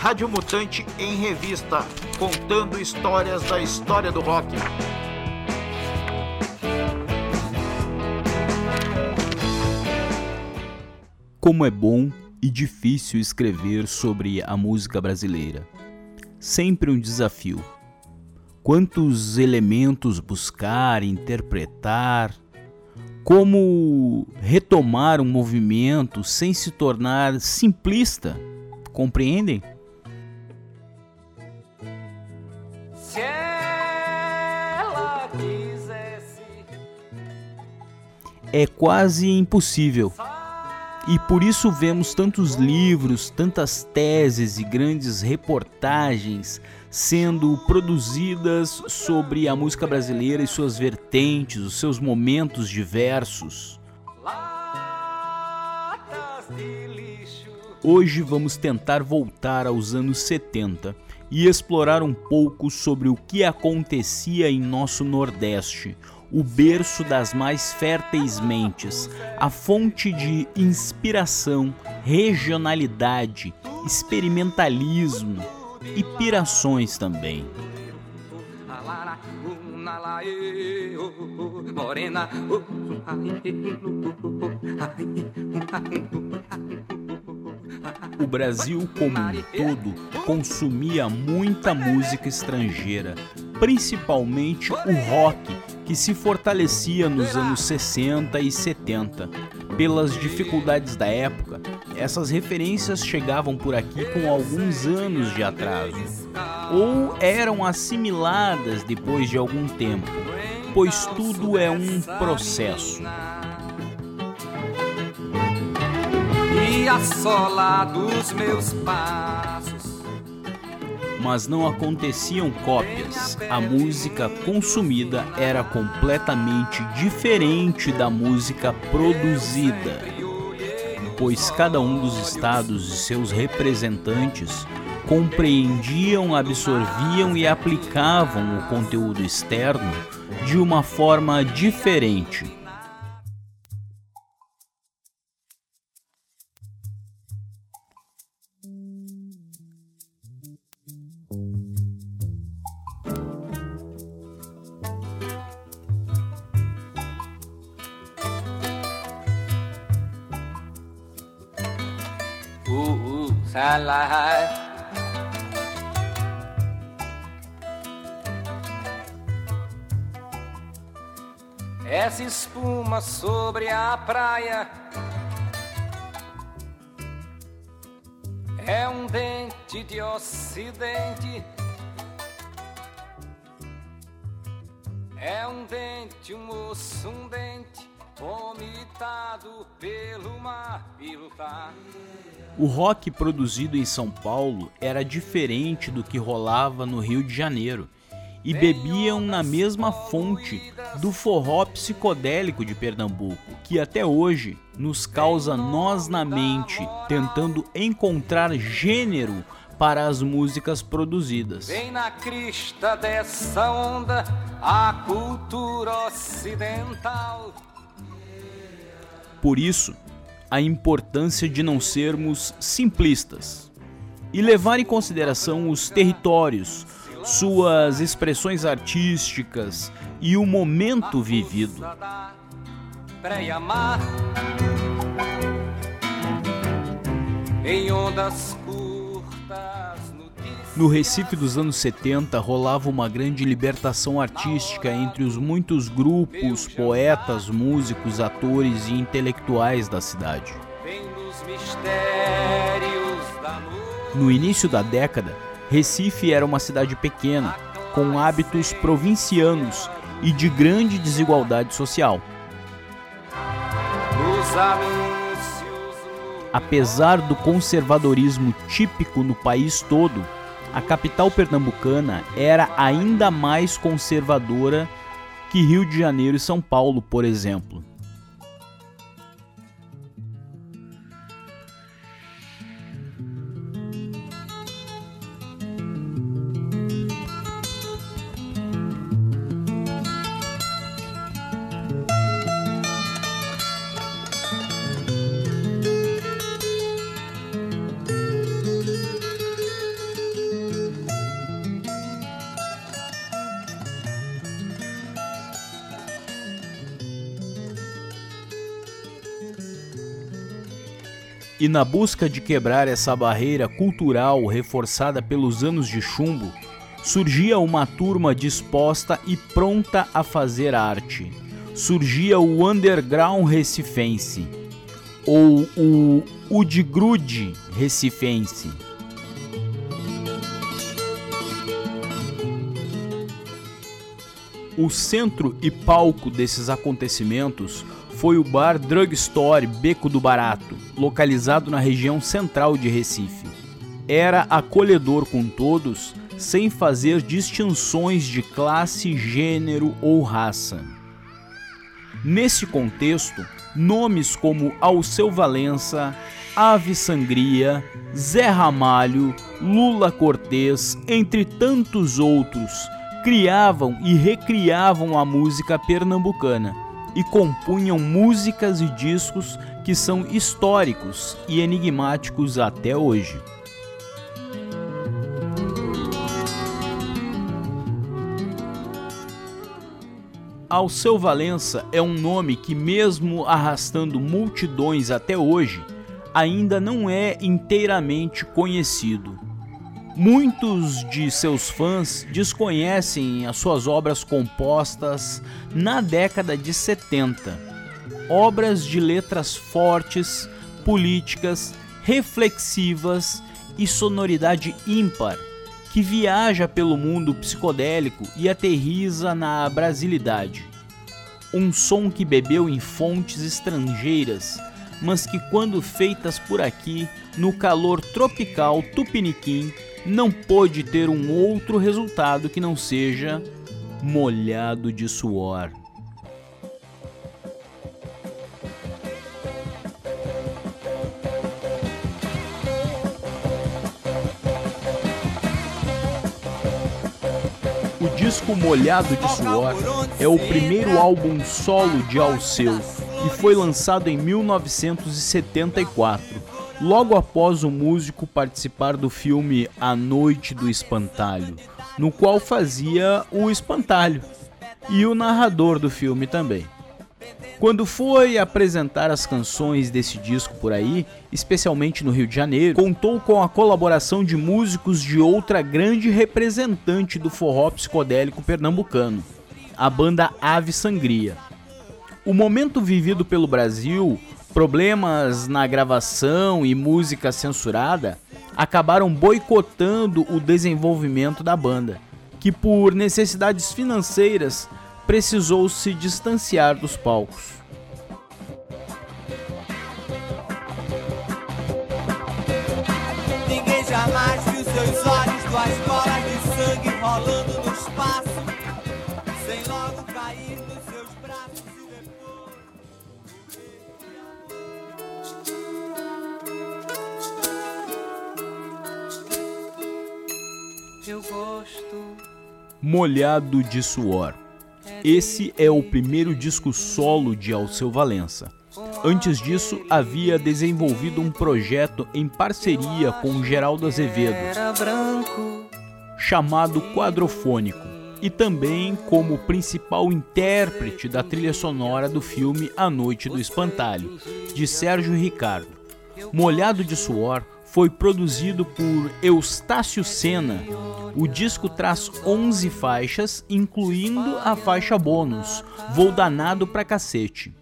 Rádio Mutante em Revista, contando histórias da história do rock. Como é bom e difícil escrever sobre a música brasileira. Sempre um desafio. Quantos elementos buscar, interpretar, como retomar um movimento sem se tornar simplista. Compreendem? É quase impossível. E por isso vemos tantos livros, tantas teses e grandes reportagens sendo produzidas sobre a música brasileira e suas vertentes, os seus momentos diversos. Hoje vamos tentar voltar aos anos 70 e explorar um pouco sobre o que acontecia em nosso Nordeste, o berço das mais férteis mentes, a fonte de inspiração, regionalidade, experimentalismo e pirações também. O Brasil como um todo consumia muita música estrangeira, principalmente o rock, que se fortalecia nos anos 60 e 70. Pelas dificuldades da época, essas referências chegavam por aqui com alguns anos de atraso, ou eram assimiladas depois de algum tempo, pois tudo é um processo. E a sola dos meus passos. Mas não aconteciam cópias. A música consumida era completamente diferente da música produzida pois cada um dos estados e seus representantes compreendiam, absorviam e aplicavam o conteúdo externo de uma forma diferente Essa espuma sobre a praia. É um dente de ocidente. É um dente, um osso, um dente vomitado pelo mar e lutar. O rock produzido em São Paulo era diferente do que rolava no Rio de Janeiro e bebiam na mesma fonte do forró psicodélico de Pernambuco, que até hoje nos causa nós na mente, tentando encontrar gênero para as músicas produzidas. Na crista dessa onda a cultura ocidental. Por isso, a importância de não sermos simplistas e levar em consideração os territórios, suas expressões artísticas e o momento vivido. Em ondas no Recife dos anos 70 rolava uma grande libertação artística entre os muitos grupos, poetas, músicos, atores e intelectuais da cidade. No início da década, Recife era uma cidade pequena, com hábitos provincianos e de grande desigualdade social. Apesar do conservadorismo típico no país todo, a capital pernambucana era ainda mais conservadora que Rio de Janeiro e São Paulo, por exemplo. E na busca de quebrar essa barreira cultural reforçada pelos anos de chumbo, surgia uma turma disposta e pronta a fazer arte. Surgia o underground recifense, ou o Udgrude recifense. O centro e palco desses acontecimentos foi o bar Drugstore Beco do Barato, localizado na região central de Recife. Era acolhedor com todos sem fazer distinções de classe, gênero ou raça. Nesse contexto, nomes como Alceu Valença, Ave Sangria, Zé Ramalho, Lula Cortez, entre tantos outros, criavam e recriavam a música pernambucana e compunham músicas e discos que são históricos e enigmáticos até hoje. Alceu Valença é um nome que, mesmo arrastando multidões até hoje, ainda não é inteiramente conhecido. Muitos de seus fãs desconhecem as suas obras compostas na década de 70. Obras de letras fortes, políticas, reflexivas e sonoridade ímpar que viaja pelo mundo psicodélico e aterriza na brasilidade. Um som que bebeu em fontes estrangeiras, mas que, quando feitas por aqui, no calor tropical tupiniquim, não pôde ter um outro resultado que não seja molhado de suor. O disco Molhado de Suor é o primeiro álbum solo de Alceu e foi lançado em 1974, logo após o músico participar do filme A Noite do Espantalho, no qual fazia o espantalho, e o narrador do filme também. Quando foi apresentar as canções desse disco por aí, especialmente no Rio de Janeiro, contou com a colaboração de músicos de outra grande representante do forró psicodélico pernambucano, a banda Ave Sangria. O momento vivido pelo Brasil, problemas na gravação e música censurada acabaram boicotando o desenvolvimento da banda, que por necessidades financeiras precisou se distanciar dos palcos. Ninguém jamais viu seus olhos, Eu gosto. Molhado de suor. Esse é o primeiro disco solo de Alceu Valença. Antes disso, havia desenvolvido um projeto em parceria com Geraldo Azevedo, chamado Quadrofônico, e também como principal intérprete da trilha sonora do filme A Noite do Espantalho, de Sérgio Ricardo. Molhado de Suor foi produzido por Eustácio Senna. O disco traz 11 faixas, incluindo a faixa bônus, Vou Danado Pra Cacete.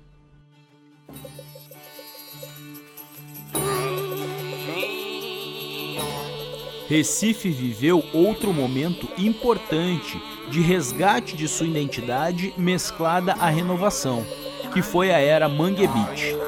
Recife viveu outro momento importante de resgate de sua identidade mesclada à renovação, que foi a era Mangue Beat.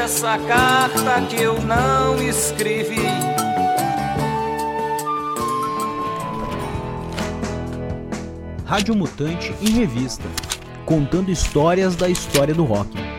Essa carta que eu não escrevi. Rádio Mutante em Revista contando histórias da história do rock.